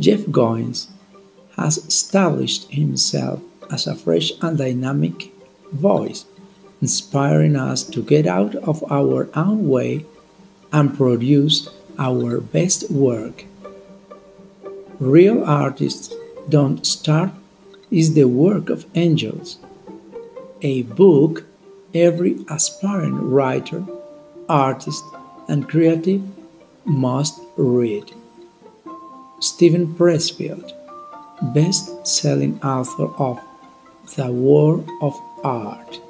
Jeff Goins has established himself as a fresh and dynamic voice, inspiring us to get out of our own way and produce our best work. Real artists don't starve is the work of angels. A book every aspiring writer, artist, and creative must read. Steven Pressfield, best selling author of The War of Art.